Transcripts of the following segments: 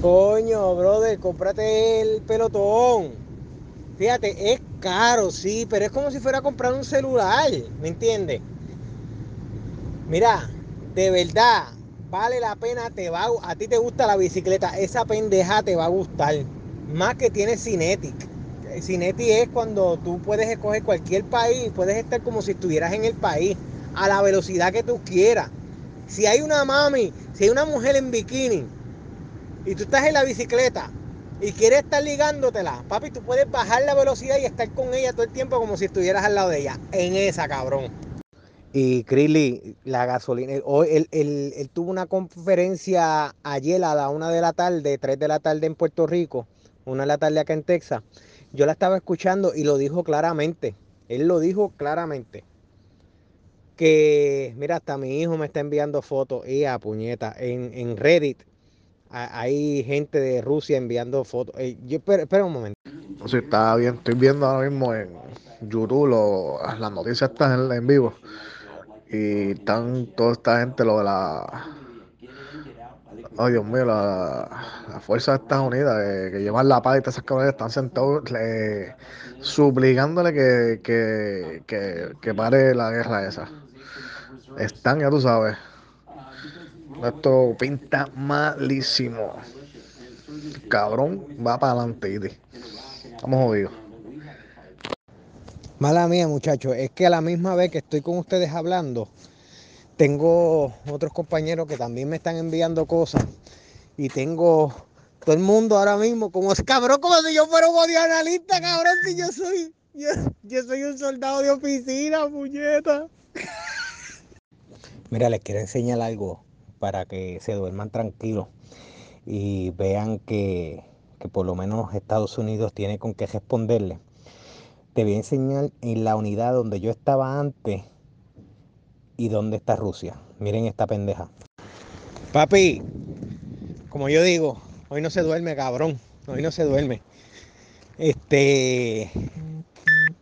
Coño, brother, cómprate el pelotón. Fíjate, es caro, sí, pero es como si fuera a comprar un celular, ¿me entiendes? Mira, de verdad, vale la pena, te va a, a ti te gusta la bicicleta, esa pendeja te va a gustar. Más que tiene Cinetic. Cinetic es cuando tú puedes escoger cualquier país, puedes estar como si estuvieras en el país, a la velocidad que tú quieras. Si hay una mami, si hay una mujer en bikini y tú estás en la bicicleta y quieres estar ligándotela, papi, tú puedes bajar la velocidad y estar con ella todo el tiempo como si estuvieras al lado de ella. En esa, cabrón. Y Krilly, la gasolina, hoy él, él, él, tuvo una conferencia ayer a la una de la tarde, tres de la tarde en Puerto Rico, una de la tarde acá en Texas. Yo la estaba escuchando y lo dijo claramente. Él lo dijo claramente. Que, mira, hasta mi hijo me está enviando fotos, y a puñeta, en, en Reddit hay gente de Rusia enviando fotos. Eh, yo, espera, un momento. Sí, está bien. Estoy viendo ahora mismo en YouTube lo, las noticias están en, en, vivo. Y están toda esta gente, lo de la. Ay, Dios mío, la, la Fuerza de Estados Unidos, eh, que llevan la paz y todas esas cosas, están sentados eh, suplicándole que, que, que, que pare la guerra esa. Están, ya tú sabes. Esto pinta malísimo. Cabrón, va para adelante, Estamos jodidos. Mala mía, muchachos. Es que a la misma vez que estoy con ustedes hablando, tengo otros compañeros que también me están enviando cosas. Y tengo todo el mundo ahora mismo como es cabrón, como si yo fuera un analista, cabrón, si yo soy, yo, yo soy un soldado de oficina, puñeta. Mira, les quiero enseñar algo para que se duerman tranquilos y vean que, que, por lo menos Estados Unidos tiene con qué responderle. Te voy a enseñar en la unidad donde yo estaba antes y dónde está Rusia. Miren esta pendeja. Papi, como yo digo, hoy no se duerme, cabrón. Hoy no se duerme. Este.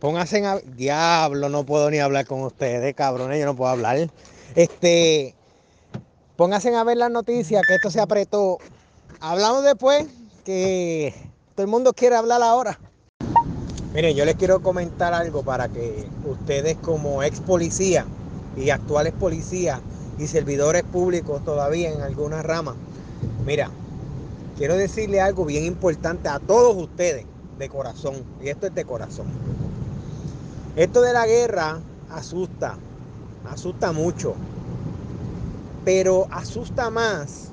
Pónganse a. Diablo, no puedo ni hablar con ustedes, cabrones. Yo no puedo hablar. Este. Pónganse a ver las noticias, que esto se apretó. Hablamos después, que todo el mundo quiere hablar ahora. Miren, yo les quiero comentar algo para que ustedes como ex policía y actuales policías y servidores públicos todavía en algunas ramas, mira, quiero decirle algo bien importante a todos ustedes de corazón, y esto es de corazón. Esto de la guerra asusta, asusta mucho, pero asusta más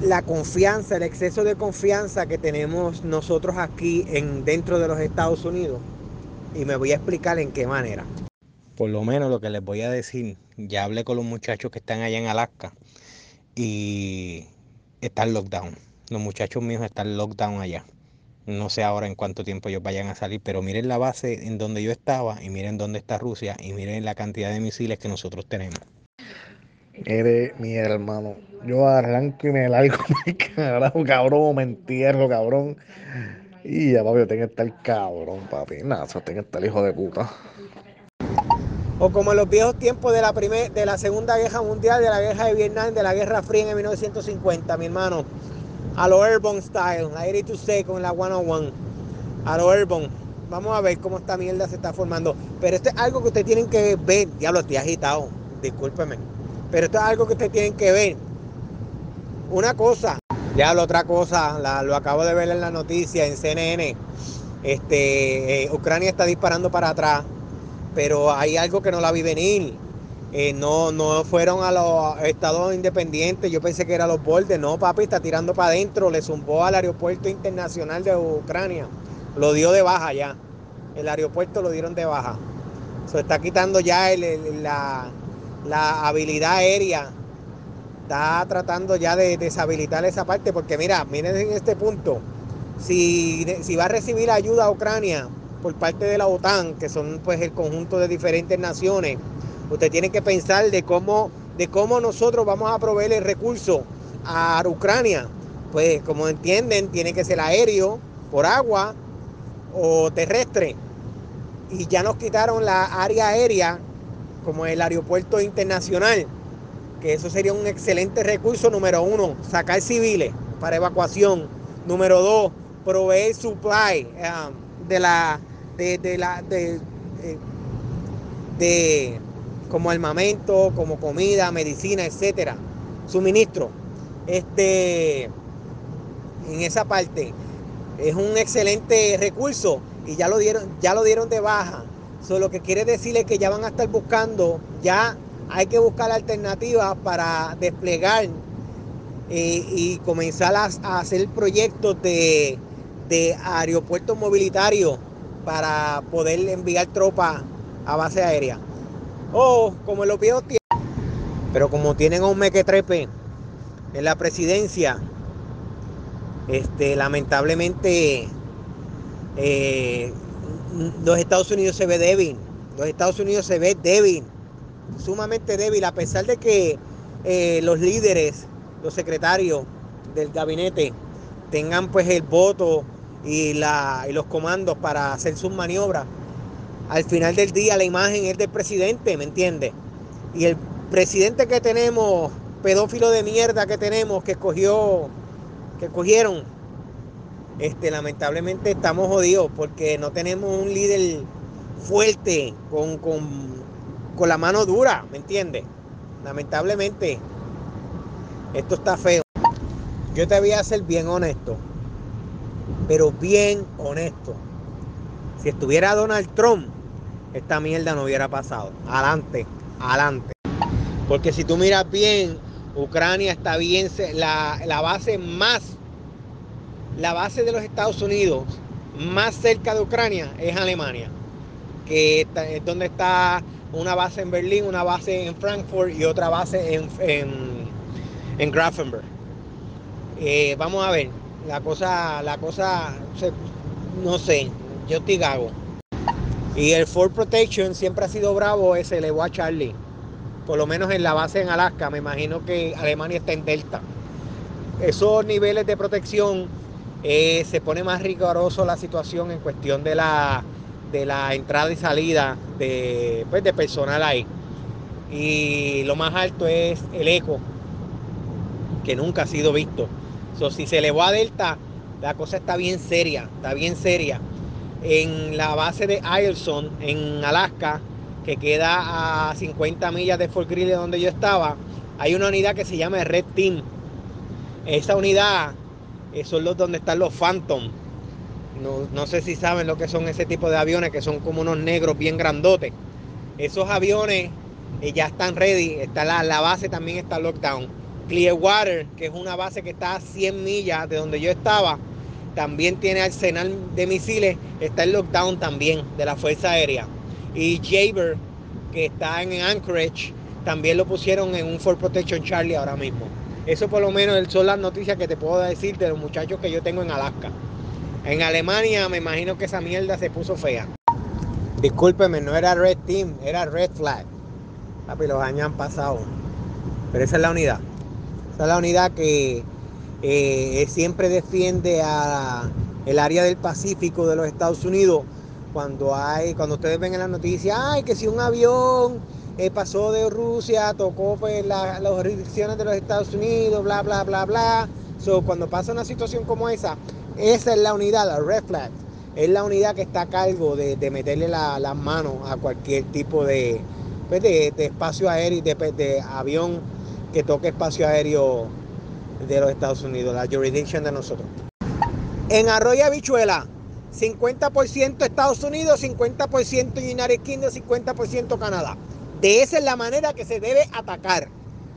la confianza, el exceso de confianza que tenemos nosotros aquí en, dentro de los Estados Unidos. Y me voy a explicar en qué manera. Por lo menos lo que les voy a decir, ya hablé con los muchachos que están allá en Alaska y está el lockdown. Los muchachos míos están lockdown allá. No sé ahora en cuánto tiempo ellos vayan a salir, pero miren la base en donde yo estaba y miren dónde está Rusia y miren la cantidad de misiles que nosotros tenemos. Eres mi hermano. Yo arranco y me largo, carajo, cabrón, me entierro, cabrón. Y ya, papi, yo tengo que estar cabrón, papi. Nada, eso tengo que estar hijo de puta. O como en los viejos tiempos de la, primer, de la Segunda Guerra Mundial, de la Guerra de Vietnam, de la Guerra Fría en 1950, mi hermano a lo Urban Style, la 82 con la 101, a lo Urban. Vamos a ver cómo esta mierda se está formando. Pero esto es algo que ustedes tienen que ver. Diablo, estoy agitado, discúlpeme. Pero esto es algo que ustedes tienen que ver. Una cosa, diablo, otra cosa, la, lo acabo de ver en la noticia en CNN. Este, eh, Ucrania está disparando para atrás, pero hay algo que no la vi venir eh, no, no fueron a los estados independientes. Yo pensé que era los bordes. No, papi, está tirando para adentro. Le zumbó al aeropuerto internacional de Ucrania. Lo dio de baja ya. El aeropuerto lo dieron de baja. Se está quitando ya la, la, habilidad aérea. Está tratando ya de deshabilitar esa parte. Porque mira, miren en este punto. Si, si va a recibir ayuda a Ucrania por parte de la OTAN, que son pues el conjunto de diferentes naciones, Usted tiene que pensar de cómo, de cómo nosotros vamos a proveer el recurso a Ucrania. Pues como entienden, tiene que ser aéreo, por agua o terrestre. Y ya nos quitaron la área aérea como el aeropuerto internacional. que eso sería un excelente recurso, número uno, sacar civiles para evacuación, número dos, proveer supply de la de, la de, de, de, como armamento, como comida, medicina, etcétera, suministro. Este en esa parte es un excelente recurso y ya lo dieron, ya lo dieron de baja. Eso lo que quiere decir es que ya van a estar buscando, ya hay que buscar alternativas para desplegar eh, y comenzar a, a, hacer proyectos de, de aeropuertos mobilitarios para poder enviar tropas a base aérea. O como los viejos tienen, pero como tienen a un mequetrepe en la presidencia, este, lamentablemente eh, los Estados Unidos se ve débil. Los Estados Unidos se ve débil, sumamente débil, a pesar de que eh, los líderes, los secretarios del gabinete tengan pues el voto y, la, y los comandos para hacer sus maniobras. Al final del día la imagen es del presidente, ¿me entiende? Y el presidente que tenemos, pedófilo de mierda que tenemos, que escogió, que cogieron, este, lamentablemente estamos jodidos porque no tenemos un líder fuerte, con, con, con la mano dura, ¿me entiendes? Lamentablemente, esto está feo. Yo te voy a ser bien honesto, pero bien honesto. Si estuviera Donald Trump, esta mierda no hubiera pasado. Adelante, adelante. Porque si tú miras bien, Ucrania está bien, la, la base más la base de los Estados Unidos más cerca de Ucrania es Alemania, que es donde está una base en Berlín, una base en Frankfurt y otra base en, en, en Grafenberg. Eh, vamos a ver, la cosa, la cosa, no sé, yo te gago. Y el Ford Protection siempre ha sido bravo, se elevó a Charlie. Por lo menos en la base en Alaska, me imagino que Alemania está en Delta. Esos niveles de protección eh, se pone más riguroso la situación en cuestión de la, de la entrada y salida de, pues, de personal ahí. Y lo más alto es el eco, que nunca ha sido visto. So, si se elevó a Delta, la cosa está bien seria, está bien seria. En la base de Ireson, en Alaska, que queda a 50 millas de Fort Greely donde yo estaba, hay una unidad que se llama Red Team. Esa unidad son los donde están los Phantom. No, no, sé si saben lo que son ese tipo de aviones, que son como unos negros bien grandotes. Esos aviones eh, ya están ready. Está la, la, base también está lockdown. Clearwater, que es una base que está a 100 millas de donde yo estaba, también tiene arsenal de misiles. Está en lockdown también de la Fuerza Aérea. Y Jaber, que está en Anchorage, también lo pusieron en un Fort Protection Charlie ahora mismo. Eso por lo menos son las noticias que te puedo decir de los muchachos que yo tengo en Alaska. En Alemania me imagino que esa mierda se puso fea. Discúlpeme, no era Red Team, era Red Flag. Papi, los años han pasado. Pero esa es la unidad. Esa es la unidad que eh, siempre defiende a el área del Pacífico de los Estados Unidos. Cuando hay, cuando ustedes ven en las noticias, ay, que si un avión eh, pasó de Rusia, tocó pues la, las jurisdicciones de los Estados Unidos, bla, bla, bla, bla. So, cuando pasa una situación como esa, esa es la unidad, la Red Flag. Es la unidad que está a cargo de, de meterle las la manos a cualquier tipo de, pues, de, de, espacio aéreo, de, de avión que toque espacio aéreo de los Estados Unidos, la jurisdicción de nosotros. En Arroyo Habichuela, 50% Estados Unidos, 50% United Kingdom, 50% Canadá. De esa es la manera que se debe atacar.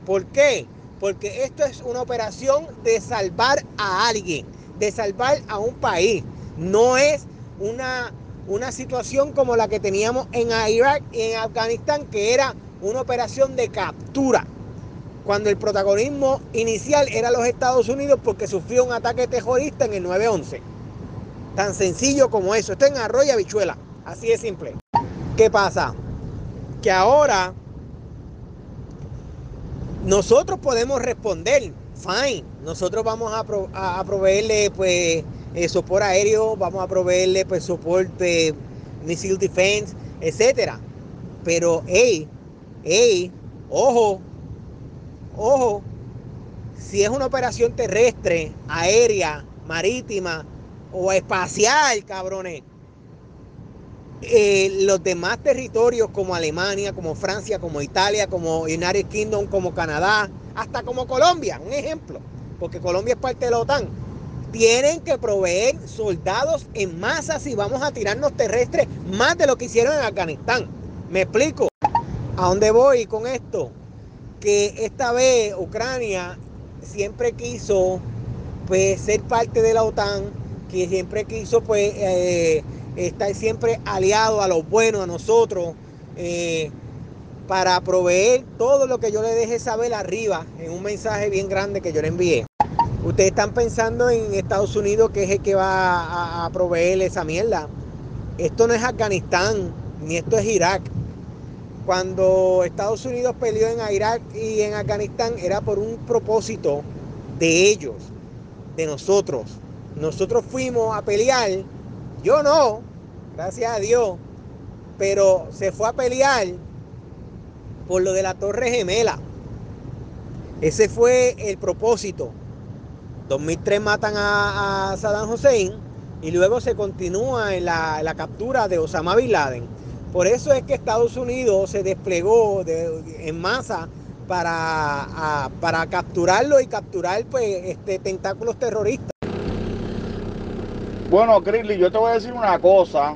¿Por qué? Porque esto es una operación de salvar a alguien, de salvar a un país. No es una, una situación como la que teníamos en Irak y en Afganistán, que era una operación de captura. Cuando el protagonismo inicial era los Estados Unidos porque sufrió un ataque terrorista en el 9-11. Tan sencillo como eso. Esto en Arroyo Habichuela. Así de simple. ¿Qué pasa? que ahora nosotros podemos responder, fine, nosotros vamos a proveerle pues eh, soporte aéreo, vamos a proveerle pues soporte missile defense, etcétera. Pero hey, hey, ojo, ojo, si es una operación terrestre, aérea, marítima o espacial, cabrones, eh, los demás territorios como Alemania, como Francia, como Italia, como United Kingdom, como Canadá, hasta como Colombia, un ejemplo, porque Colombia es parte de la OTAN, tienen que proveer soldados en masa si vamos a tirarnos terrestres más de lo que hicieron en Afganistán. ¿Me explico? ¿A dónde voy con esto? Que esta vez Ucrania siempre quiso pues, ser parte de la OTAN, que siempre quiso pues eh, estar siempre aliado a los buenos, a nosotros, eh, para proveer todo lo que yo le deje saber arriba en un mensaje bien grande que yo le envié. Ustedes están pensando en Estados Unidos que es el que va a proveer esa mierda. Esto no es Afganistán, ni esto es Irak. Cuando Estados Unidos peleó en Irak y en Afganistán era por un propósito de ellos, de nosotros. Nosotros fuimos a pelear, yo no, gracias a Dios, pero se fue a pelear por lo de la Torre Gemela. Ese fue el propósito. 2003 matan a, Saddam Hussein y luego se continúa en la, la, captura de Osama Bin Laden. Por eso es que Estados Unidos se desplegó de, en masa para, para capturarlo y capturar pues, este, tentáculos terroristas. Bueno, Gridley, yo te voy a decir una cosa.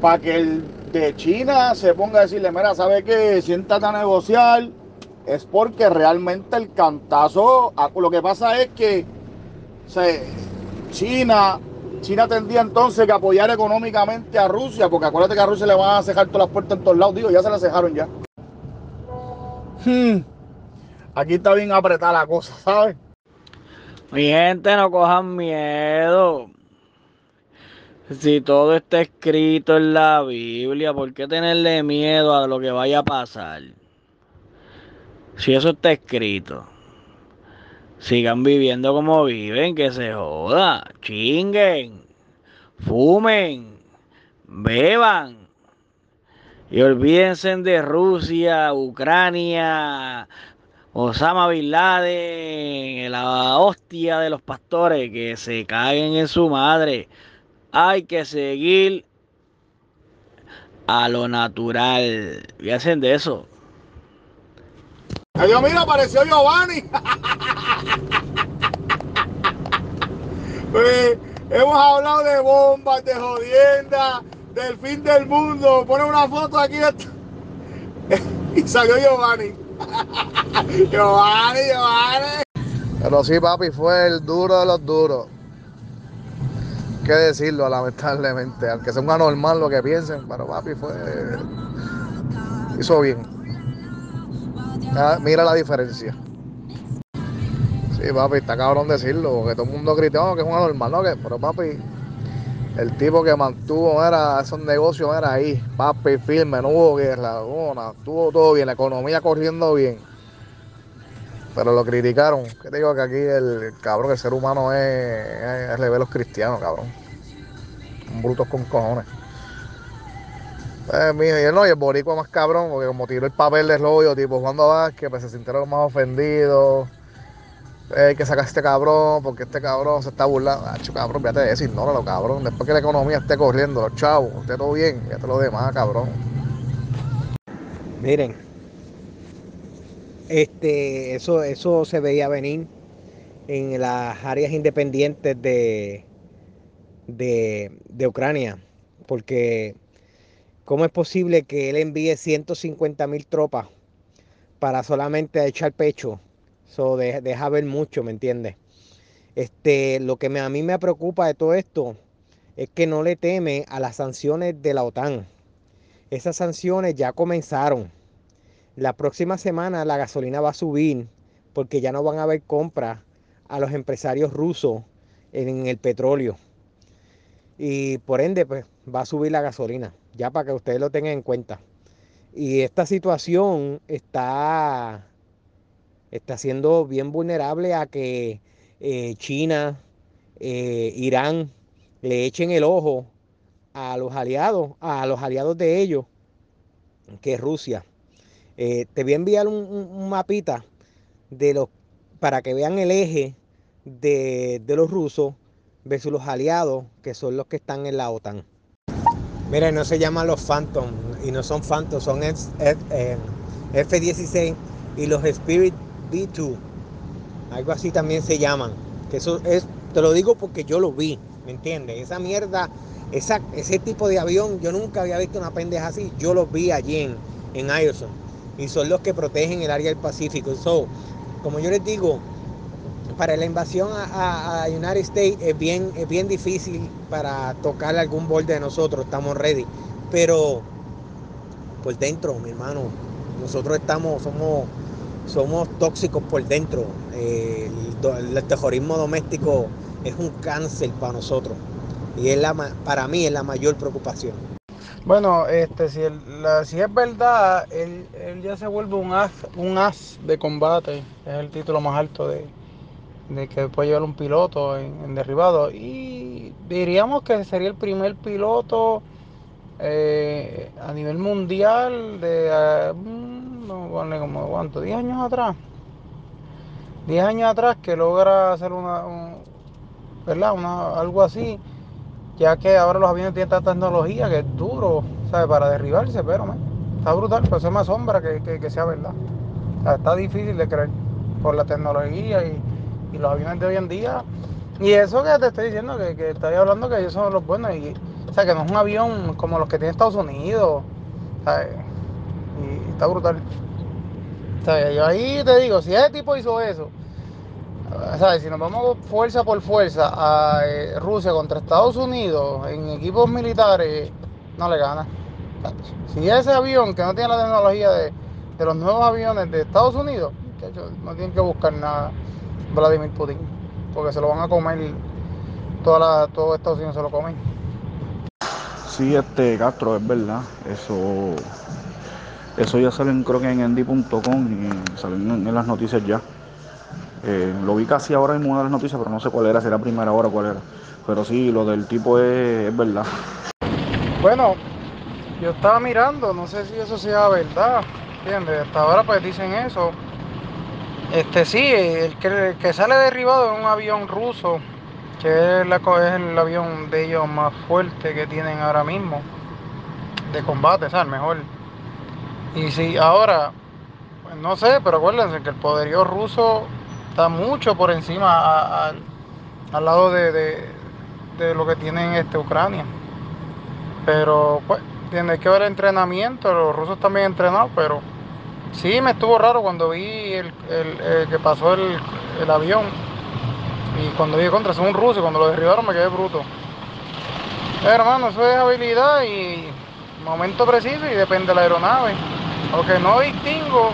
Para que el de China se ponga a decirle, mira, ¿sabe qué? Siéntate a negociar. Es porque realmente el cantazo, lo que pasa es que China, China tendría entonces que apoyar económicamente a Rusia, porque acuérdate que a Rusia le van a cejar todas las puertas en todos lados. Digo, ya se las cejaron ya. Hmm. Aquí está bien apretada la cosa, ¿sabes? Mi gente, no cojan miedo. Si todo está escrito en la Biblia, ¿por qué tenerle miedo a lo que vaya a pasar? Si eso está escrito, sigan viviendo como viven, que se joda, chinguen, fumen, beban y olvídense de Rusia, Ucrania, Osama Bin Laden, la hostia de los pastores, que se caguen en su madre. Hay que seguir a lo natural. Y hacen de eso. Dios mío, apareció Giovanni. pues, hemos hablado de bombas, de jodienda, del fin del mundo. Pone una foto aquí y salió Giovanni. Giovanni, Giovanni. Pero sí, papi, fue el duro de los duros. que decirlo, lamentablemente. Aunque sea un anormal lo que piensen, pero papi fue. Hizo bien. Mira la diferencia. Sí, papi, está cabrón decirlo, porque todo el mundo critica que es un anormal, ¿no? Que, pero papi, el tipo que mantuvo era esos negocios era ahí, papi, firme, no hubo guerra, no, estuvo todo bien, la economía corriendo bien. Pero lo criticaron. ¿Qué te digo? Que aquí el, cabrón, el ser humano es, es, es los cristianos, cabrón. Son brutos con cojones. Eh, mijo, y él no, y el boricua más cabrón, porque como tiró el papel de rollo, tipo Juan que pues se sintieron más ofendidos. Eh, que sacar a este cabrón, porque este cabrón se está burlando. Ah, cabrón, fíjate eso, ignóralo, cabrón. Después que la economía esté corriendo, los esté todo bien, fíjate lo demás, cabrón. Miren, este, eso, eso se veía venir en las áreas independientes de, de, de Ucrania, porque ¿cómo es posible que él envíe 150 mil tropas para solamente echar pecho? Eso de, deja ver mucho, ¿me entiendes? Este, lo que a mí me preocupa de todo esto es que no le teme a las sanciones de la OTAN. Esas sanciones ya comenzaron. La próxima semana la gasolina va a subir porque ya no van a haber compras a los empresarios rusos en el petróleo. Y por ende, pues va a subir la gasolina, ya para que ustedes lo tengan en cuenta. Y esta situación está, está siendo bien vulnerable a que eh, China, eh, Irán le echen el ojo a los aliados, a los aliados de ellos, que es Rusia. Eh, te voy a enviar un, un, mapita de los, para que vean el eje de, de los rusos versus los aliados, que son los que están en la OTAN. Miren, no se llaman los Phantom y no son Phantom, son F, F, 16 y los Spirit B2. Algo así también se llaman. Que eso es, te lo digo porque yo lo vi, ¿me entiendes? Esa mierda, esa, ese tipo de avión, yo nunca había visto una pendeja así. Yo los vi allí en, en. Y son los que protegen el área del Pacífico. So, como yo les digo, para la invasión a, a, United States es bien, es bien difícil para tocar algún borde de nosotros, estamos ready. Pero por dentro, mi hermano, nosotros estamos, somos, somos tóxicos por dentro. Eh, el, terrorismo doméstico es un cáncer para nosotros. Y es la, para mí es la mayor preocupación. Bueno, este, si es verdad, él, él, ya se vuelve un as, un as de combate. Es el título más alto de, de que puede llevar un piloto en, derribado. Y diríamos que sería el primer piloto eh, a nivel mundial de, uh, no, como cuánto, 10 años atrás. 10 años atrás que logra hacer una, un, ¿verdad? Una, algo así, ya que ahora los aviones tienen tanta tecnología que es duro, ¿sabes? Para derribarse, pero está brutal, pero eso me asombra que, que, que sea verdad. Está difícil de creer por la tecnología y los aviones de hoy en día. Y eso que te estoy diciendo, que, que estoy hablando que ellos son los buenos. Y, o sea, que no es un avión como los que tiene Estados Unidos. ¿sabes? Y, está brutal. Sea, yo ahí te digo, si ese tipo hizo eso, ¿sabes? si nos vamos fuerza por fuerza a eh, Rusia contra Estados Unidos en equipos militares, no le gana. Si ese avión que no tiene la tecnología de, de los nuevos aviones de Estados Unidos, no tienen que buscar nada Vladimir Putin, porque se lo van a comer, toda la, todo Estados Unidos se lo comen. Sí, este Castro, es verdad, eso eso ya salen creo que en endy.com y salen en, las noticias ya. Eh, lo vi casi ahora en una de las noticias, pero no sé cuál era, si era primera hora o cuál era. Pero sí, lo del tipo es, es verdad. Bueno, yo estaba mirando, no sé si eso sea verdad, ¿entiendes? Hasta ahora pues dicen eso. Este sí, el que, que sale derribado en un avión ruso, que es, la, es, el avión de ellos más fuerte que tienen ahora mismo, de combate, ¿sabes? Mejor. Y si ahora, pues no sé, pero acuérdense que el poderío ruso está mucho por encima a, al lado de, de, de, lo que tienen este Ucrania. Pero pues, tiene que haber entrenamiento, los rusos también entrenados, pero sí me estuvo raro cuando vi el, el, el que pasó el, el, avión. Y cuando vi contra, son un ruso, y cuando lo derribaron me quedé bruto. Pero, hermano, eso es habilidad y momento preciso y depende de la aeronave. Aunque no distingo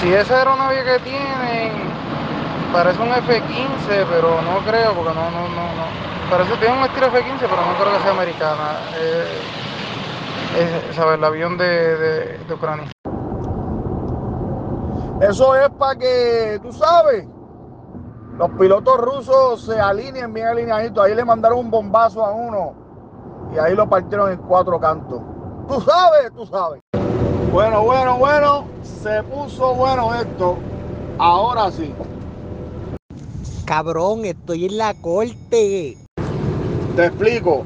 si esa aeronave que tienen parece un F-15, pero no creo, porque no, no, no, no. Parece que tiene un estilo F-15, pero no creo que sea americana. Eh, es, ¿sabes? El avión de, de, de Ucrania. Eso es para que, tú sabes, los pilotos rusos se alineen bien alineaditos. Ahí le mandaron un bombazo a uno y ahí lo partieron en cuatro cantos. Tú sabes, tú sabes. Bueno, bueno, bueno, se puso bueno esto. Ahora sí. Cabrón, estoy en la corte. Te explico.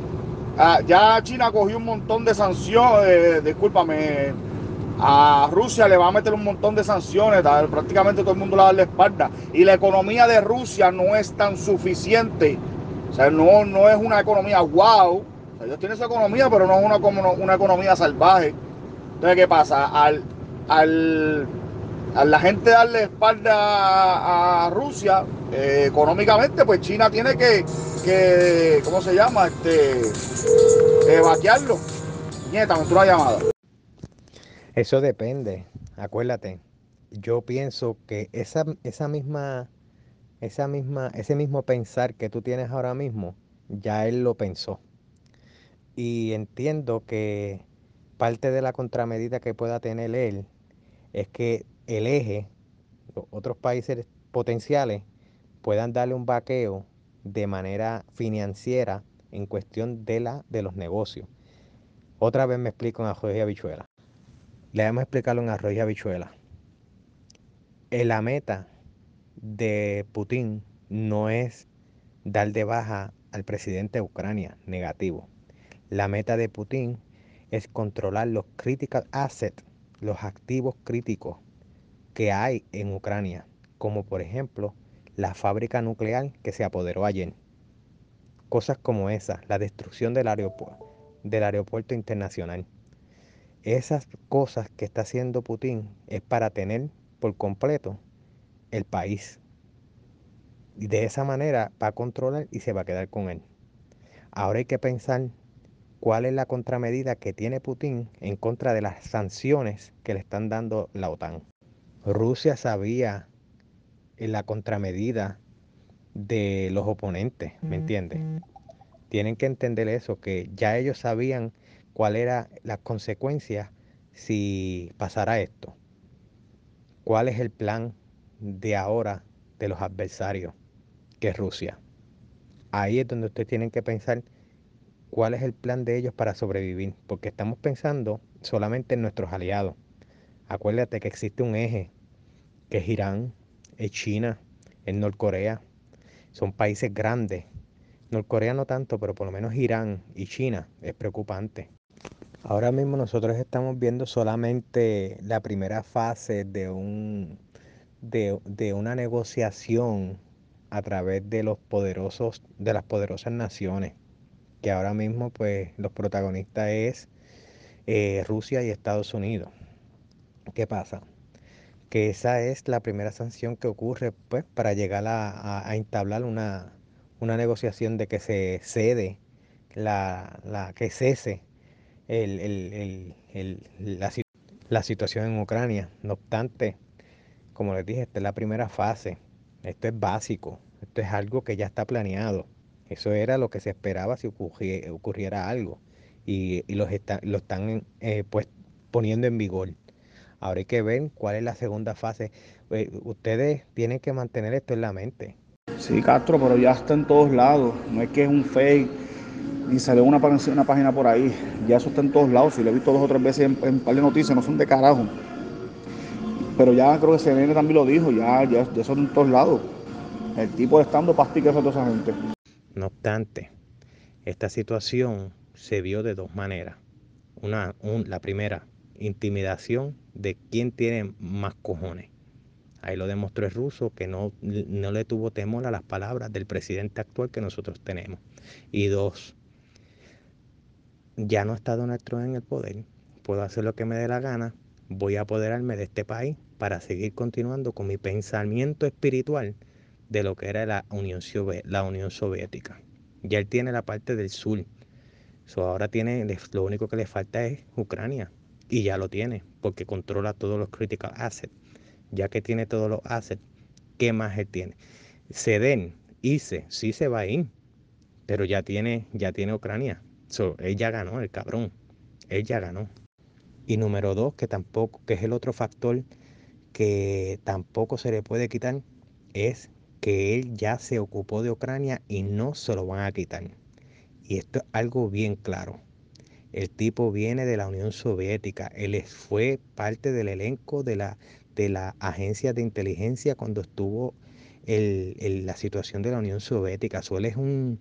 Ah, ya China cogió un montón de sanciones. Eh, discúlpame. A Rusia le va a meter un montón de sanciones. Prácticamente todo el mundo le da la espalda. Y la economía de Rusia no es tan suficiente. O sea, no, no es una economía wow. O sea, ellos tienen su economía, pero no es una, una economía salvaje. Entonces, ¿qué pasa? Al, al, a la gente darle espalda a, Rusia eh, económicamente, pues China tiene que, que ¿cómo se llama? Este, eh, vaquearlo. Nieta, una llamada. Eso depende, acuérdate. Yo pienso que esa, esa misma, esa misma, ese mismo pensar que tú tienes ahora mismo, ya él lo pensó. Y entiendo que parte de la contramedida que pueda tener él es que el eje, otros países potenciales, puedan darle un vaqueo de manera financiera en cuestión de, la, de los negocios. Otra vez me explico en arroz y habichuela. Le vamos a explicarlo en arroz y habichuela. eh, la meta de Putin no es dar de baja al presidente de Ucrania, negativo. La meta de Putin es controlar los critical assets, los activos críticos que hay en Ucrania, como por ejemplo la fábrica nuclear que se apoderó ayer. Cosas como esa, la destrucción del aeropuerto, del aeropuerto internacional. Esas cosas que está haciendo Putin es para tener por completo el país. Y de esa manera va a controlar y se va a quedar con él. Ahora hay que pensar cuál es la contramedida que tiene Putin en contra de las sanciones que le están dando la OTAN. Rusia sabía en la contramedida de los oponentes, ¿me entiendes? Tienen que entender eso, que ya ellos sabían cuál era las consecuencias si pasara esto. ¿Cuál es el plan de ahora de los adversarios, que es Rusia? Ahí es donde ustedes tienen que pensar cuál es el plan de ellos para sobrevivir, porque estamos pensando solamente en nuestros aliados. Acuérdate que existe un eje, que es Irán, es China, es Norcorea. Son países grandes. Norcorea no tanto, pero por lo menos Irán y China es preocupante. Ahora mismo nosotros estamos viendo solamente la primera fase de, un, de, de una negociación a través de los poderosos, de las poderosas naciones que ahora mismo pues los protagonistas es eh, Rusia y Estados Unidos. ¿Qué pasa? Que esa es la primera sanción que ocurre pues para llegar a, entablar una, una, negociación de que se cede, la, la que cese el, el, el, la, la situación en Ucrania. No obstante, como les dije, esta es la primera fase. Esto es básico. Esto es algo que ya está planeado. Eso era lo que se esperaba si ocurriera, algo. Y, y los lo están eh, pues, poniendo en vigor. Ahora hay que ver cuál es la segunda fase. Eh, ustedes tienen que mantener esto en la mente. Sí, Castro, pero ya está en todos lados. No es que es un fake, ni salió una, una página por ahí. Ya eso está en todos lados. Si lo he visto dos o tres veces en, un par de noticias, no son de carajo. Pero ya creo que CNN también lo dijo, ya, ya, ya son en todos lados. El tipo de estando pastica a toda esa gente. No obstante, esta situación se vio de dos maneras. Una, la primera, intimidación de quién tiene más cojones. Ahí lo demostró el ruso que no, no le tuvo temor a las palabras del presidente actual que nosotros tenemos. Y dos, ya no está Donald Trump en el poder. Puedo hacer lo que me dé la gana. Voy a apoderarme de este país para seguir continuando con mi pensamiento espiritual de lo que era la Unión, Soviética. Ya él tiene la parte del sur. ahora tiene, lo único que le falta es Ucrania. Y ya lo tiene, porque controla todos los critical assets. Ya que tiene todos los assets, ¿qué más él tiene? Ceden, ICE, sí se va a ir, pero ya tiene, ya tiene Ucrania. So, él ya ganó, el cabrón. Él ya ganó. Y número dos, que tampoco, que es el otro factor que tampoco se le puede quitar, es que él ya se ocupó de Ucrania y no se lo van a quitar. Y esto es algo bien claro. El tipo viene de la Unión Soviética, él fue parte del elenco de la, de la agencia de inteligencia cuando estuvo el, la situación de la Unión Soviética. él es un,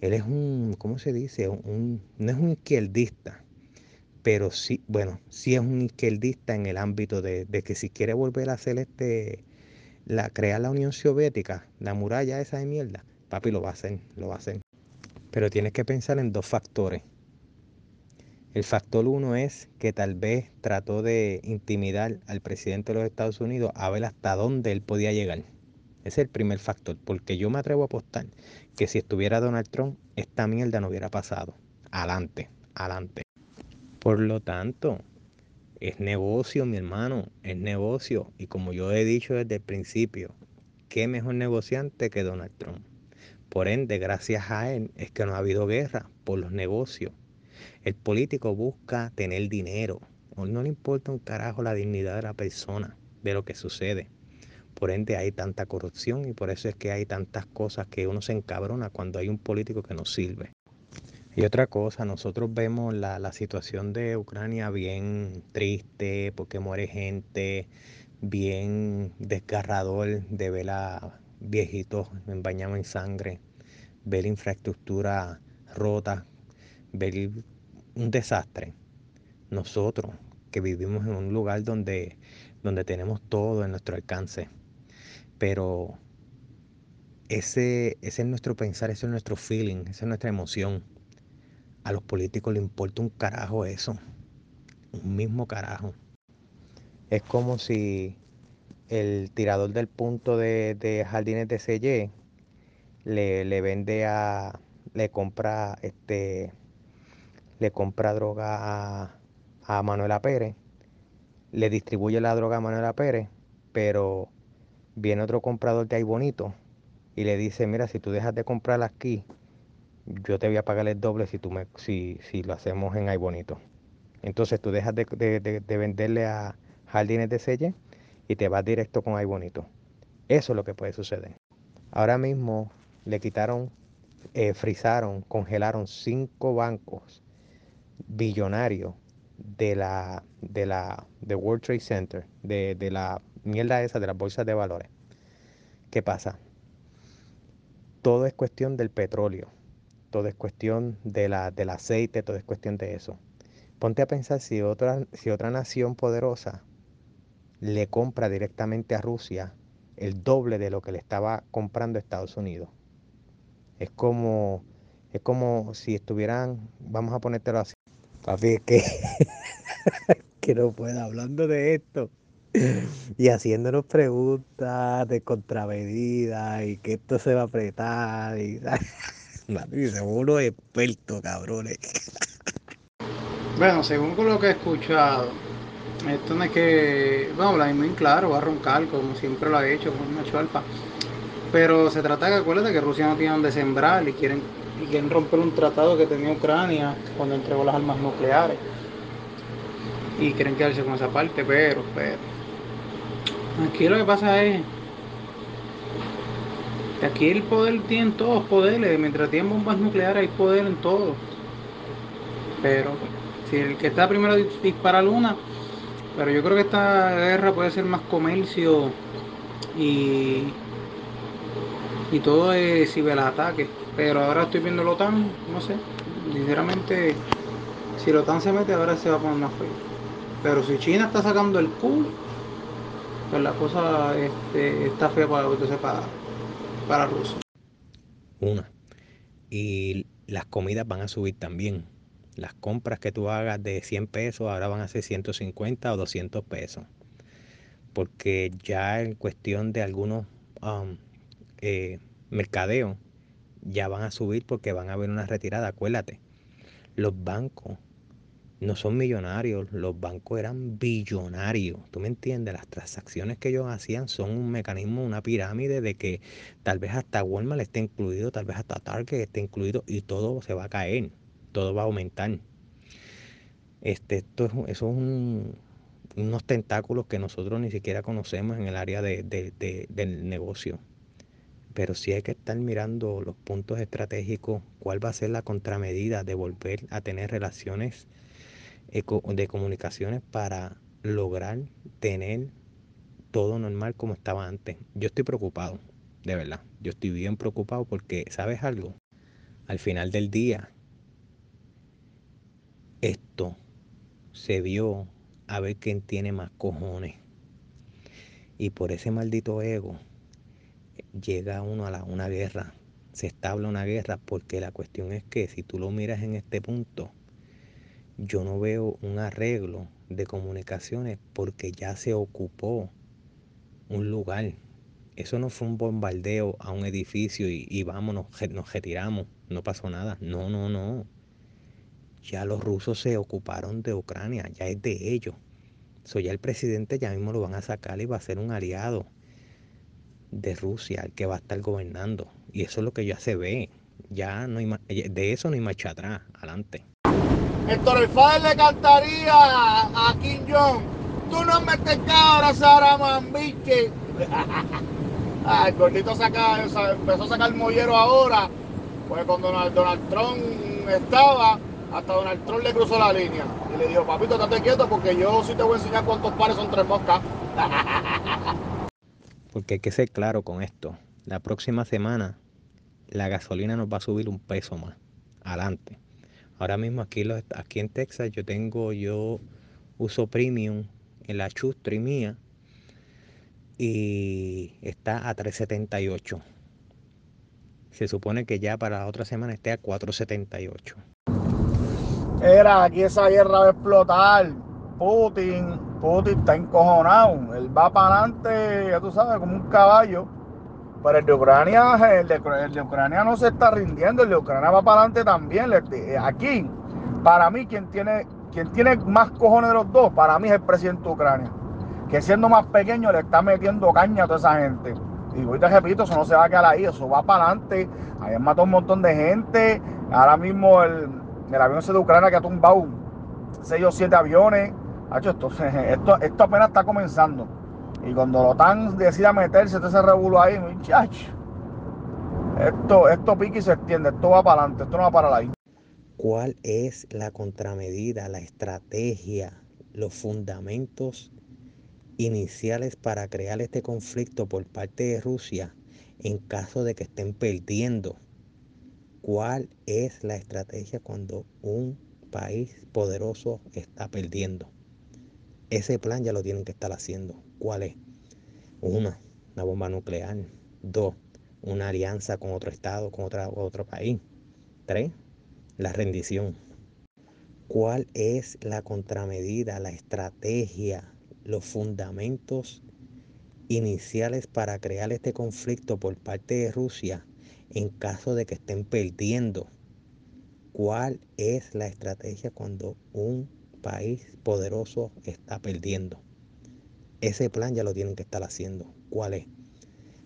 él es un, ¿cómo se dice? Un, no es un izquierdista, pero sí, bueno, sí es un izquierdista en el ámbito de, de que si quiere volver a hacer este, la, crear la Unión Soviética, la muralla esa de mierda, papi lo va a hacer, lo va a hacer. Pero tienes que pensar en dos factores. El factor uno es que tal vez trató de intimidar al presidente de los Estados Unidos a ver hasta dónde él podía llegar. Ese es el primer factor, porque yo me atrevo a apostar que si estuviera Donald Trump, esta mierda no hubiera pasado. Adelante, adelante. Por lo tanto, es negocio, mi hermano, es negocio. Y como yo he dicho desde el principio, ¿qué mejor negociante que Donald Trump? Por ende, gracias a él es que no ha habido guerra por los negocios. El político busca tener dinero. No le importa un carajo la dignidad de la persona, de lo que sucede. Por ende hay tanta corrupción y por eso es que hay tantas cosas que uno se encabrona cuando hay un político que no sirve. Y otra cosa, nosotros vemos la, situación de Ucrania bien triste porque muere gente, bien desgarrador de ver a viejitos bañados en sangre, ver infraestructura rota, ver un desastre. Nosotros que vivimos en un lugar donde, donde tenemos todo en nuestro alcance, pero ese, ese es nuestro pensar, ese es nuestro feeling, esa es nuestra emoción. A los políticos les importa un carajo eso, un mismo carajo. Es como si el tirador del punto de, de jardines de Selle le, le vende a, le compra este, le compra droga a, a Manuela Pérez, le distribuye la droga a Manuela Pérez, pero viene otro comprador de ahí bonito y le dice, mira, si tú dejas de comprar aquí, yo te voy a pagar el doble si, tú me, si, si lo hacemos en ahí bonito. Entonces tú dejas de, de, de, de venderle a Jardines de Selle y te vas directo con ahí bonito. Eso es lo que puede suceder. Ahora mismo le quitaron, eh, frizaron, congelaron cinco bancos billonarios de la, de la de World Trade Center, de, de la mierda esa de las bolsas de valores. ¿Qué pasa? Todo es cuestión del petróleo, todo es cuestión de la, del aceite, todo es cuestión de eso. Ponte a pensar si otra, si otra nación poderosa le compra directamente a Rusia el doble de lo que le estaba comprando Estados Unidos. Es como, es como si estuvieran, vamos a ponértelo así. Papi, es que, que no pueda hablando de esto y haciéndonos preguntas de contramedida y que esto se va a apretar y, y seguro experto, cabrones. Bueno, según con lo que he escuchado, esto no es que, bueno, Vladimir, claro, va a roncar como siempre lo ha hecho con Nacho Alfa. Pero se trata de que acuérdate que Rusia no tiene donde sembrar y quieren, y quieren romper un tratado que tenía Ucrania cuando entregó las armas nucleares. Y quieren quedarse con esa parte, pero, pero. Aquí lo que pasa es que aquí el poder tiene todos poderes. Mientras tienen bombas nucleares hay poder en todo. Pero si el que está primero dispara una, pero yo creo que esta guerra puede ser más comercio y, y todo es ciberataque. Pero ahora estoy viendo la OTAN, no sé, sinceramente, si la OTAN se mete ahora se va a poner más feo. Pero si China está sacando el culo, pues la cosa este, está fea para, entonces para, para Rusia. Una. Y las comidas van a subir también. Las compras que tú hagas de 100 pesos ahora van a ser 150 o 200 pesos. Porque ya en cuestión de algunos um, eh, mercadeos ya van a subir porque van a haber una retirada. Acuérdate, los bancos no son millonarios, los bancos eran billonarios. ¿Tú me entiendes? Las transacciones que ellos hacían son un mecanismo, una pirámide de que tal vez hasta Walmart esté incluido, tal vez hasta Target esté incluido y todo se va a caer todo va a aumentar. Este, esto es, eso es un, unos tentáculos que nosotros ni siquiera conocemos en el área de, de, de, del negocio. Pero sí hay que estar mirando los puntos estratégicos, cuál va a ser la contramedida de volver a tener relaciones de comunicaciones para lograr tener todo normal como estaba antes. Yo estoy preocupado, de verdad. Yo estoy bien preocupado porque, ¿sabes algo? Al final del día, esto se vio a ver quién tiene más cojones. Y por ese maldito ego llega uno a la, una guerra, se establa una guerra, porque la cuestión es que si tú lo miras en este punto, yo no veo un arreglo de comunicaciones porque ya se ocupó un lugar. Eso no fue un bombardeo a un edificio y, y vámonos, nos retiramos, no pasó nada. No, no, no ya los rusos se ocuparon de Ucrania, ya es de ellos. So, ya el presidente ya mismo lo van a sacar y va a ser un aliado de Rusia, el que va a estar gobernando. Y eso es lo que ya se ve. Ya no hay de eso no hay marcha atrás, adelante. El Fader le cantaría a Kim Jong. Tú no me te cabras, Sara Mambiche. el gordito saca, empezó a sacar el mollero ahora. Pues cuando Donald, Donald Trump estaba, Hasta Donald Trump le cruzó la línea y le dijo, papito, estate quieto porque yo sí te voy a enseñar cuántos pares son tres moscas. Porque hay que ser claro con esto. La próxima semana la gasolina nos va a subir un peso más. Adelante. Ahora mismo aquí, aquí en Texas yo tengo, yo uso premium en la chustri mía y está a 378. Se supone que ya para la otra semana esté a 478. Era, aquí esa guerra va a explotar. Putin, Putin está encojonado. Él va para adelante, ya tú sabes, como un caballo. Pero el de Ucrania, el de, el de Ucrania no se está rindiendo, el de Ucrania va para adelante también. Aquí, para mí, quien tiene, quien tiene más cojones de los dos, para mí es el presidente de Ucrania. Que siendo más pequeño le está metiendo caña a toda esa gente. Y hoy te repito, eso no se va a quedar ahí, eso va para adelante. Han matado un montón de gente. Ahora mismo el, el avión de Ucrania que ha tumbado 6 o 7 aviones. Hacho, esto, esto, esto apenas está comenzando. Y cuando la OTAN decida meterse, todo ese revuelo ahí, muchacho. Esto, esto pica y se extiende, esto va para adelante, esto no va a parar ahí. ¿Cuál es la contramedida, la estrategia, los fundamentos iniciales para crear este conflicto por parte de Rusia en caso de que estén perdiendo? ¿Cuál es la estrategia cuando un país poderoso está perdiendo? Ese plan ya lo tienen que estar haciendo. ¿Cuál es? Una, una bomba nuclear. Dos, una alianza con otro estado, con otro país. Tres, la rendición. ¿Cuál es la contramedida, la estrategia, los fundamentos iniciales para crear este conflicto por parte de Rusia en caso de que estén perdiendo? ¿Cuál es la estrategia cuando un país poderoso está perdiendo? Ese plan ya lo tienen que estar haciendo. ¿Cuál es?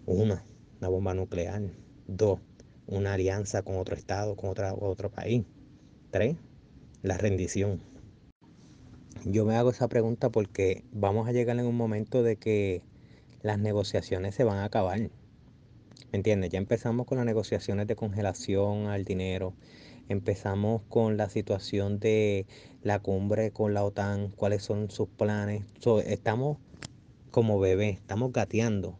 Una, una bomba nuclear. Dos, una alianza con otro estado, con otra, otro país. Tres, la rendición. Yo me hago esa pregunta porque vamos a llegar en un momento de que las negociaciones se van a acabar. ¿Me entiendes? Ya empezamos con las negociaciones de congelación al dinero. Empezamos con la situación de la cumbre con la OTAN, cuáles son sus planes. Estamos como bebés, estamos gateando.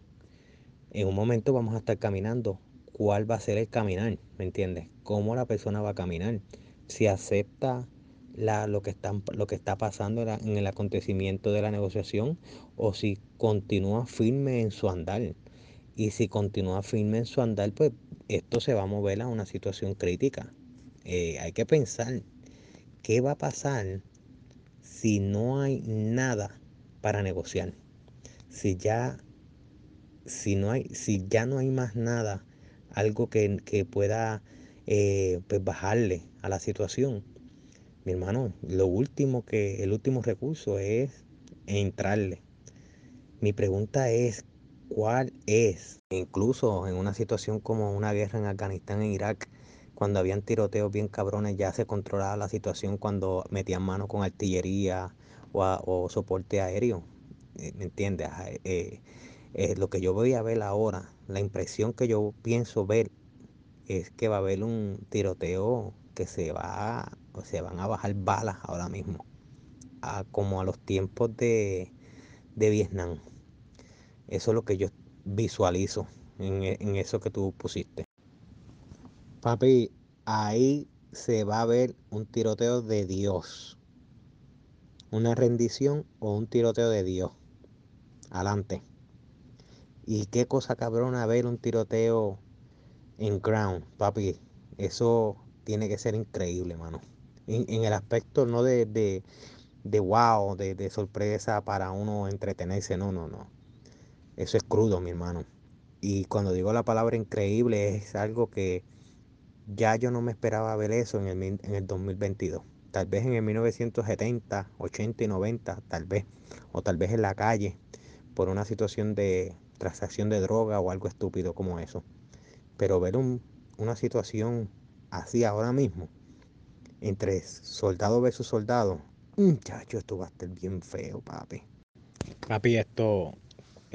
En un momento vamos a estar caminando. ¿Cuál va a ser el caminar? ¿Me entiendes? ¿Cómo la persona va a caminar? Si acepta lo, que está, pasando en el acontecimiento de la negociación o si continúa firme en su andar. Y si continúa firme en su andar, pues esto se va a mover a una situación crítica. Eh, hay que pensar qué va a pasar si no hay nada para negociar. Si ya, si no hay, si ya no hay más nada, algo que, que pueda eh, pues bajarle a la situación. Mi hermano, lo último que, el último recurso es entrarle. Mi pregunta es, ¿cuál es? Incluso en una situación como una guerra en Afganistán, en Irak, cuando habían tiroteos bien cabrones, ya se controlaba la situación cuando metían mano con artillería o, o soporte aéreo. ¿Me entiendes? Eh, eh, lo que yo voy a ver ahora, la impresión que yo pienso ver es que va a haber un tiroteo que se va, o se van a bajar balas ahora mismo, a, como a los tiempos de, de Vietnam. Eso es lo que yo visualizo en, en eso que tú pusiste. Papi, ahí se va a ver un tiroteo de Dios. Una rendición o un tiroteo de Dios. Adelante. Y qué cosa cabrona ver un tiroteo en ground, papi. Eso tiene que ser increíble, mano. En, el aspecto no de, de, de wow, de, de, sorpresa para uno entretenerse, no, no, no. Eso es crudo, mi hermano. Y cuando digo la palabra increíble es algo que ya yo no me esperaba ver eso en el, en el 2022. Tal vez en el 1970, 80 y 90, tal vez. O tal vez en la calle, por una situación de transacción de droga o algo estúpido como eso. Pero ver un, una situación así ahora mismo, entre soldado versus soldado, muchacho, esto va a estar bien feo, papi. Papi, esto,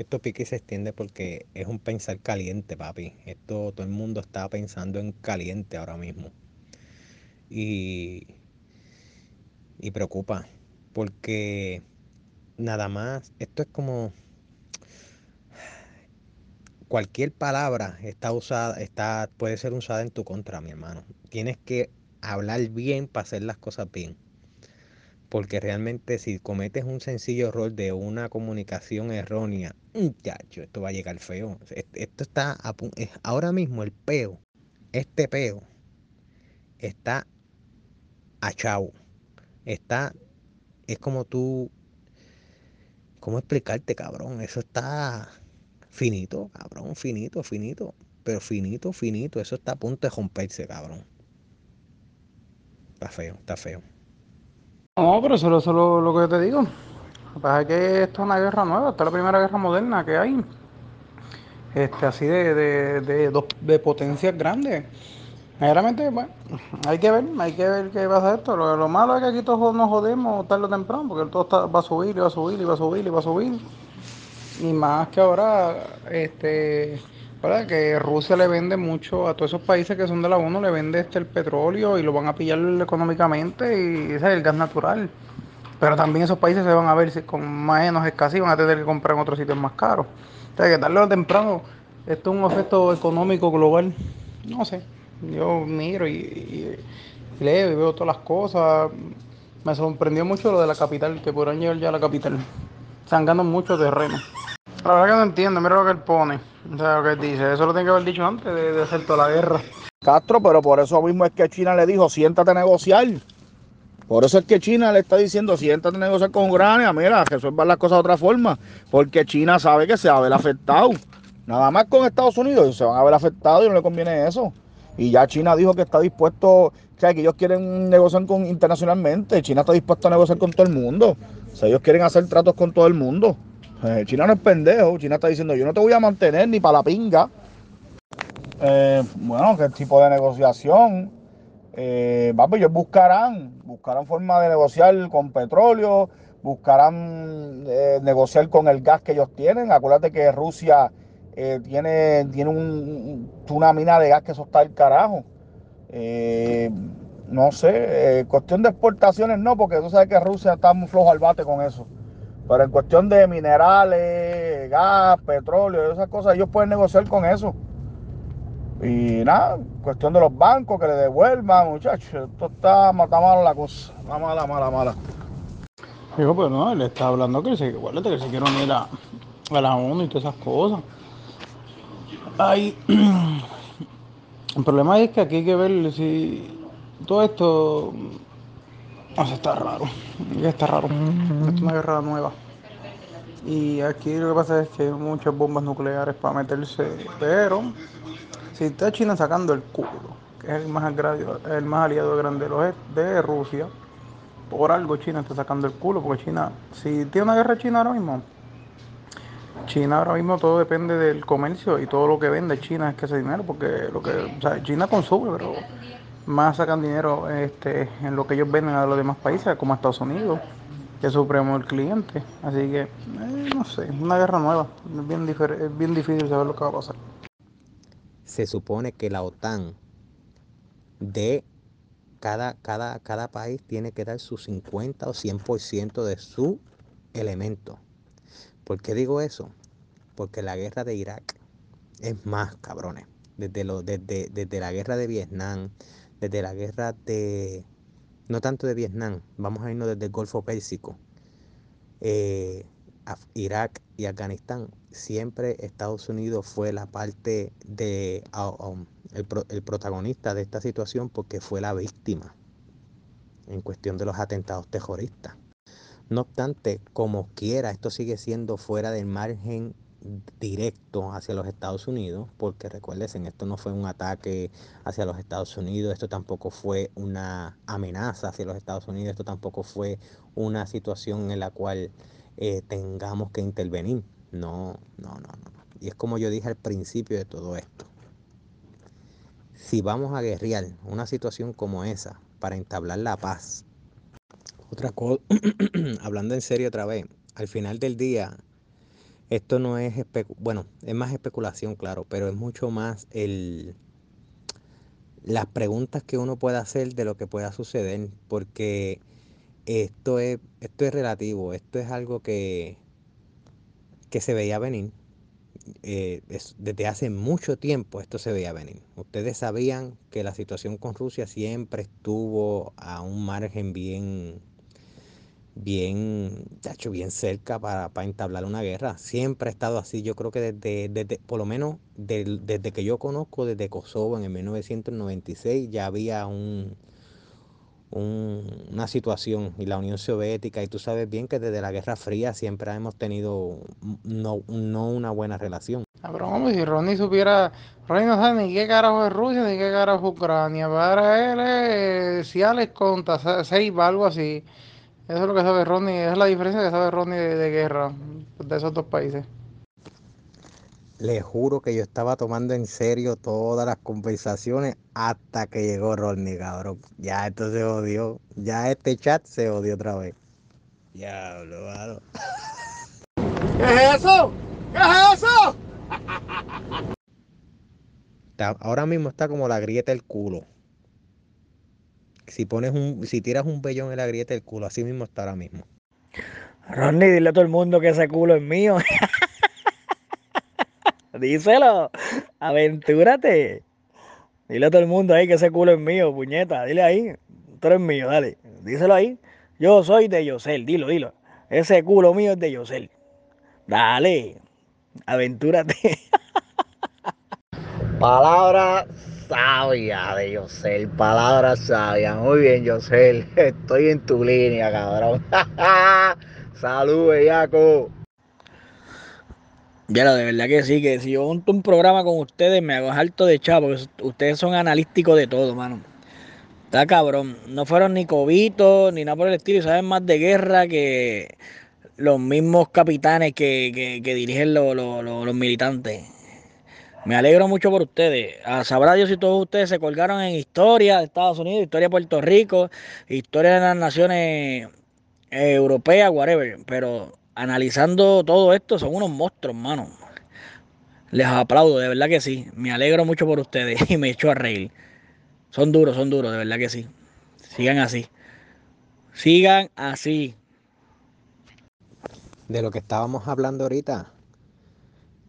esto pique y se extiende porque es un pensar caliente, papi. Esto todo el mundo está pensando en caliente ahora mismo. Y y preocupa, porque nada más, esto es como cualquier palabra está usada, está, puede ser usada en tu contra, mi hermano. Tienes que hablar bien para hacer las cosas bien. Porque realmente si cometes un sencillo error de una comunicación errónea, muchacho, esto va a llegar feo. Esto está ahora mismo el peo, este peo está achao. Está es como tú ¿cómo explicarte, cabrón? Eso está finito, cabrón, finito, finito, pero finito, finito, eso está a punto de romperse, cabrón. Está feo, está feo. No, pero eso, es lo que te digo. Lo que pasa es que esto es una guerra nueva, esta es la primera guerra moderna que hay. Este, así de, de, de, de potencias grandes. Generalmente, bueno, hay que ver, hay que ver qué pasa esto. Lo, lo, malo es que aquí todos nos jodemos tarde o temprano, porque todo va a subir y va a subir y va a subir y va a subir. Y más que ahora, este, ¿verdad? que Rusia le vende mucho a todos esos países que son de la ONU, le vende este el petróleo y lo van a pillar económicamente y ese es el gas natural. Pero también esos países se van a ver con menos escasez y van a tener que comprar en otros sitios más caros. O que tarde o temprano, esto es un efecto económico global. No sé, yo miro y, leo y veo todas las cosas. Me sorprendió mucho lo de la capital, que podrán llegar ya a la capital. Están ganando mucho terreno. La verdad que no entiendo, mira lo que él pone. O sea, lo que él dice. Eso lo tiene que haber dicho antes de, hacer toda la guerra. Castro, pero por eso mismo es que China le dijo, siéntate a negociar. Por eso es que China le está diciendo, siéntate a negociar con Ucrania, mira, resuelvan las cosas de otra forma. Porque China sabe que se va a ver afectado. Nada más con Estados Unidos se van a ver afectados y no le conviene eso. Y ya China dijo que está dispuesto, o sea, que ellos quieren negociar con, internacionalmente. China está dispuesto a negociar con todo el mundo. O sea, ellos quieren hacer tratos con todo el mundo. Eh, China no es pendejo, China está diciendo yo no te voy a mantener ni para la pinga. Eh, bueno, qué tipo de negociación. Eh, ellos buscarán, buscarán forma de negociar con petróleo, buscarán eh, negociar con el gas que ellos tienen. Acuérdate que Rusia tiene, tiene una mina de gas que eso está el carajo. no sé, cuestión de exportaciones no, porque tú sabes que Rusia está muy flojo al bate con eso. Pero en cuestión de minerales, gas, petróleo, esas cosas, ellos pueden negociar con eso. Y nada, cuestión de los bancos que le devuelvan, muchachos. Esto está, está la cosa. Está mala, mala, mala. Digo, pues no, él está hablando que se, que se quiere unir a, a la ONU y todas esas cosas. Hay. El problema es que aquí hay que ver si todo esto o sea, está raro. Está raro. Es una guerra nueva. Y aquí lo que pasa es que hay muchas bombas nucleares para meterse. Pero si está China sacando el culo, que es el más, el más aliado grande de Rusia, por algo China está sacando el culo, porque China, si tiene una guerra China ahora mismo, China ahora mismo todo depende del comercio y todo lo que vende China es que ese dinero, porque lo que, o sea, China consume, pero más sacan dinero este, en lo que ellos venden a los demás países, como a Estados Unidos, que supremo el cliente. Así que, eh, no sé, una guerra nueva. Es bien, es bien difícil saber lo que va a pasar. Se supone que la OTAN de cada, cada, cada país tiene que dar su 50 o 100% de su elemento. ¿Por qué digo eso? Porque la guerra de Irak es más, cabrones. Desde, lo, desde, desde la guerra de Vietnam, desde la guerra de, no tanto de Vietnam, vamos a irnos desde el Golfo Pérsico, eh, Irak y Afganistán, siempre Estados Unidos fue la parte de el, el, protagonista de esta situación porque fue la víctima en cuestión de los atentados terroristas. No obstante, como quiera, esto sigue siendo fuera del margen directo hacia los Estados Unidos, porque recuerden, esto no fue un ataque hacia los Estados Unidos, esto tampoco fue una amenaza hacia los Estados Unidos, esto tampoco fue una situación en la cual eh, tengamos que intervenir. No, no, no, no. Y es como yo dije al principio de todo esto. Si vamos a guerrear una situación como esa para entablar la paz, otra cosa, hablando en serio otra vez, al final del día esto no es, bueno, es más especulación, claro, pero es mucho más el, las preguntas que uno puede hacer de lo que pueda suceder, porque esto es, esto es relativo, esto es algo que, que se veía venir. Eh, es- desde hace mucho tiempo esto se veía venir. Ustedes sabían que la situación con Rusia siempre estuvo a un margen bien, bien, chacho, bien cerca para, para entablar una guerra. Siempre ha estado así. Yo creo que desde, desde por lo menos del- desde que yo conozco, desde Kosovo en el 1996, ya había un, un- una situación y la Unión Soviética y tú sabes bien que desde la Guerra Fría siempre hemos tenido no, no una buena relación. Vamos, si Ronnie supiera, Ronnie no sabe ni qué carajo es Rusia ni qué carajo es Ucrania. Para él es Ciales contra Seiba, algo así. Eso es lo que sabe Ronnie, esa es la diferencia que sabe Ronnie de, de guerra de esos dos países. Les juro que yo estaba tomando en serio todas las conversaciones hasta que llegó Rodney, cabrón. Ya esto se odió. Ya este chat se odió otra vez. Diablo, mano. ¿Qué es eso? ¿Qué es eso? Ahora mismo está como la grieta del culo. Si pones un, si tiras un vellón en la grieta del culo, así mismo está ahora mismo. Ronnie, dile a todo el mundo que ese culo es mío. Díselo, aventúrate. Dile a todo el mundo ahí que ese culo es mío, puñeta. Dile ahí, tú eres mío, dale. Díselo ahí. Yo soy de Yosel, dilo, dilo. Ese culo mío es de Yosel. Dale, aventúrate. Palabra sabia de Yosel, palabra sabia. Muy bien, Yosel. Estoy en tu línea, cabrón. Salud, bellaco. Ya, de verdad que sí, que si yo monto un programa con ustedes me hago harto de chavo, porque ustedes son analíticos de todo, mano. Está cabrón. No fueron ni cobitos ni nada por el estilo y saben más de guerra que los mismos capitanes que, que- dirigen lo- lo- lo- los militantes. Me alegro mucho por ustedes. A sabrá Dios si todos ustedes se colgaron en historia de Estados Unidos, historia de Puerto Rico, historia de las naciones eh, europeas, whatever. Pero analizando todo esto, son unos monstruos, mano. Les aplaudo, de verdad que sí. Me alegro mucho por ustedes y me echo a reír. Son duros, son duros, de verdad que sí. Sigan así. Sigan así. De lo que estábamos hablando ahorita,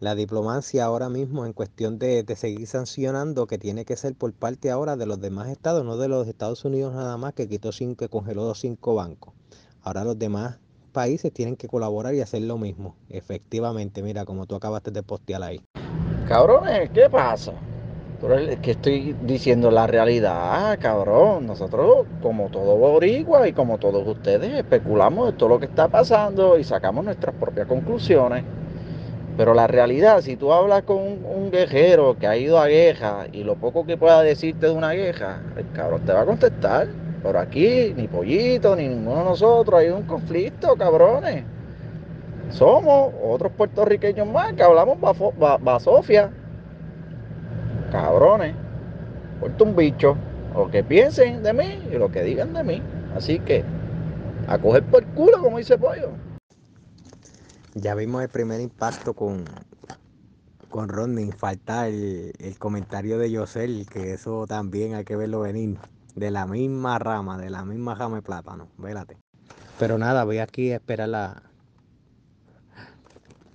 la diplomacia ahora mismo en cuestión de, seguir sancionando, que tiene que ser por parte ahora de los demás estados, no de los Estados Unidos nada más, que quitó cinco, que congeló cinco bancos. Ahora los demás países tienen que colaborar y hacer lo mismo. Efectivamente, mira, como tú acabaste de postear ahí. Cabrones, ¿qué pasa? Es que estoy diciendo la realidad, cabrón. Nosotros, como todo boricua y como todos ustedes, especulamos de todo lo que está pasando y sacamos nuestras propias conclusiones. Pero la realidad, si tú hablas con un, un guerrero que ha ido a guerra y lo poco que pueda decirte de una guerra, el cabrón te va a contestar. Pero aquí, ni Pollito, ni ninguno de nosotros, hay un conflicto, cabrones. Somos otros puertorriqueños más que hablamos basofia. Cabrones, puerto un bicho. Lo que piensen de mí y lo que digan de mí. Así que, a coger por culo, como dice Pollo. Ya vimos el primer impacto con, con Rodney. Falta el, el comentario de Yosel, que eso también hay que verlo venir. De la misma rama, de la misma rama de plátano. Vélate. Pero nada, voy aquí a esperar la,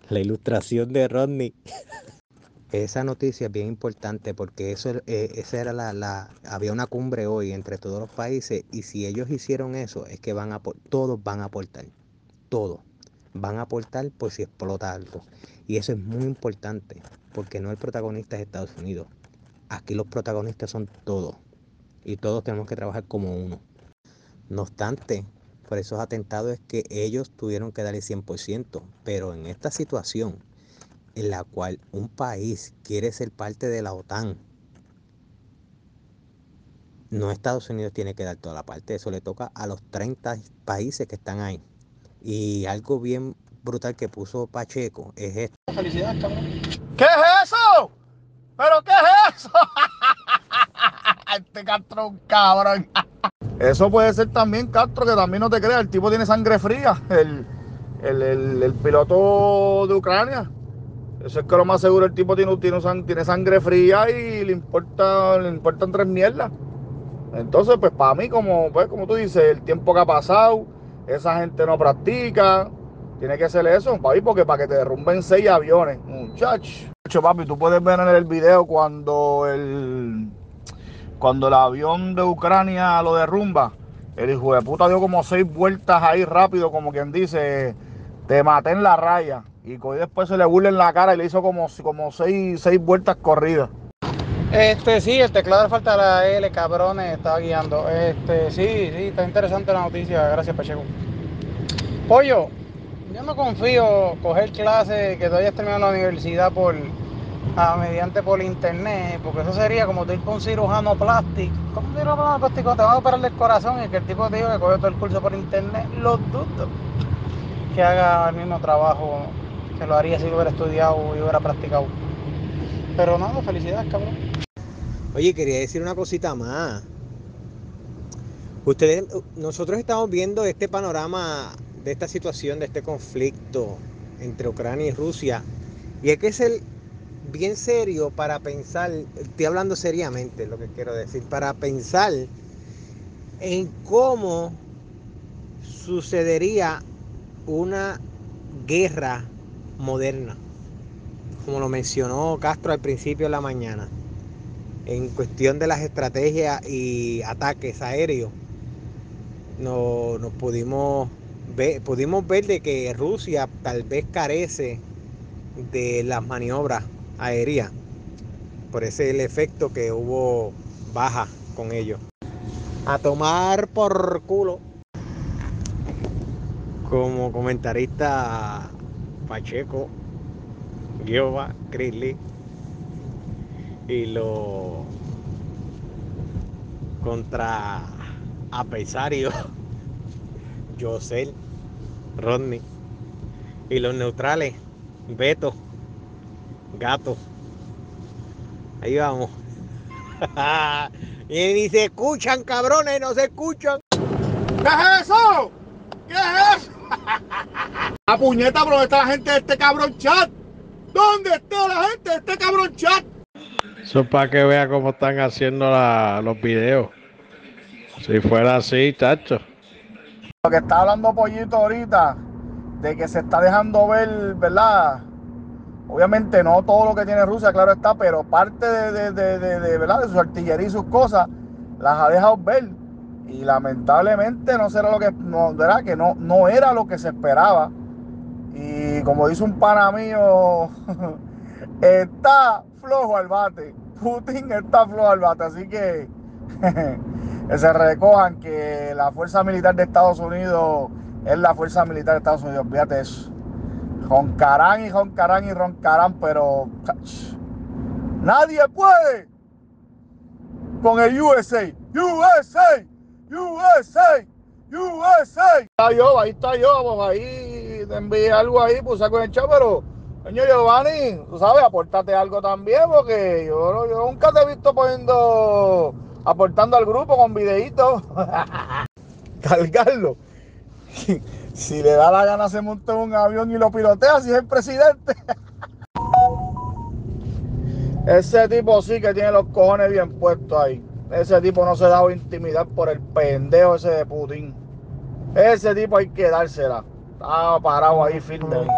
la ilustración de Rodney. Esa noticia es bien importante porque eso, eh, esa era la, la, había una cumbre hoy entre todos los países y si ellos hicieron eso es que van a, todos van a aportar, todos van a aportar por si explota algo. Y eso es muy importante porque no el protagonista es Estados Unidos. Aquí los protagonistas son todos y todos tenemos que trabajar como uno. No obstante, por esos atentados es que ellos tuvieron que dar el 100%, pero en esta situación en la cual un país quiere ser parte de la OTAN, no Estados Unidos tiene que dar toda la parte, eso le toca a los 30 países que están ahí. Y algo bien brutal que puso Pacheco es esto. Felicidades, cabrón. ¿Qué es eso? ¿Pero qué es eso? este Castro es un cabrón. Eso puede ser también, Castro, que también no te creas, el tipo tiene sangre fría, el, el, el- el piloto de Ucrania. Eso es que lo más seguro el tipo tiene, tiene, tiene sangre fría y le importa, le importan tres mierdas. Entonces, pues para mí, como, pues, como tú dices, el tiempo que ha pasado, esa gente no practica. Tiene que ser eso, papi, porque para que te derrumben seis aviones, muchachos. Papi, tú puedes ver en el video cuando el, cuando el avión de Ucrania lo derrumba. El hijo de puta dio como seis vueltas ahí rápido, como quien dice, te maté en la raya. Y después se le burla en la cara y le hizo como, como seis, seis vueltas corridas. Este, sí, el teclado falta la L, cabrones, estaba guiando. Este, sí, sí, está interesante la noticia, gracias Pacheco. Pollo, yo no confío coger clases que todavía terminado la universidad por a, mediante por internet, porque eso sería como tú ir con un cirujano plástico. ¿Cómo un cirujano plástico te va a operar el corazón y que el tipo te diga que cogió todo el curso por internet? Lo dudo que haga el mismo trabajo que lo haría si hubiera estudiado y hubiera practicado. Pero no, felicidades, cabrón. Oye, quería decir una cosita más. Ustedes, nosotros estamos viendo este panorama de esta situación, de este conflicto entre Ucrania y Rusia. Y hay que ser bien serio para pensar, estoy hablando seriamente lo que quiero decir, para pensar en cómo sucedería una guerra moderna, como lo mencionó Castro al principio de la mañana, en cuestión de las estrategias y ataques aéreos. No, nos pudimos ver, pudimos ver de que Rusia tal vez carece de las maniobras aéreas. Por ese el efecto que hubo baja con ellos. A tomar por culo. Como comentarista Pacheco, Giova, Crisley y lo contra Apesario, Josel, Rodney y los neutrales, Beto, Gato. Ahí vamos. y ni se escuchan, cabrones, no se escuchan. ¿Qué es eso? ¿Qué es eso? La puñeta, bro, está la gente de este cabrón chat. ¿Dónde está la gente de este cabrón chat? Eso es para que vea cómo están haciendo la, los videos. Si fuera así, chacho. Lo que está hablando Pollito ahorita, de que se está dejando ver, ¿verdad? Obviamente no todo lo que tiene Rusia, claro está, pero parte de, de, de, de ¿verdad? de su artillería y sus cosas las ha dejado ver. Y lamentablemente no será lo que, no, ¿verdad? Que no, no era lo que se esperaba. Y como dice un pana mío, está flojo al bate. Putin está flojo al bate. Así que, se recojan que la fuerza militar de Estados Unidos es la fuerza militar de Estados Unidos. Fíjate eso. Roncarán y roncarán y roncarán, pero nadie puede con el USA. USA, USA, USA. Está yo, ahí está yo, ahí te envié algo ahí, pues saco el chat, pero señor Giovanni, tú sabes, aportate algo también, porque yo, nunca te he visto poniendo, aportando al grupo con videitos. Cargarlo. Si le da la gana se monta en un avión y lo pilotea si es el presidente. Ese tipo sí que tiene los cojones bien puestos ahí. Ese tipo no se da intimidad por el pendejo ese de Putin. Ese tipo hay que dársela. Estaba parado ahí firme.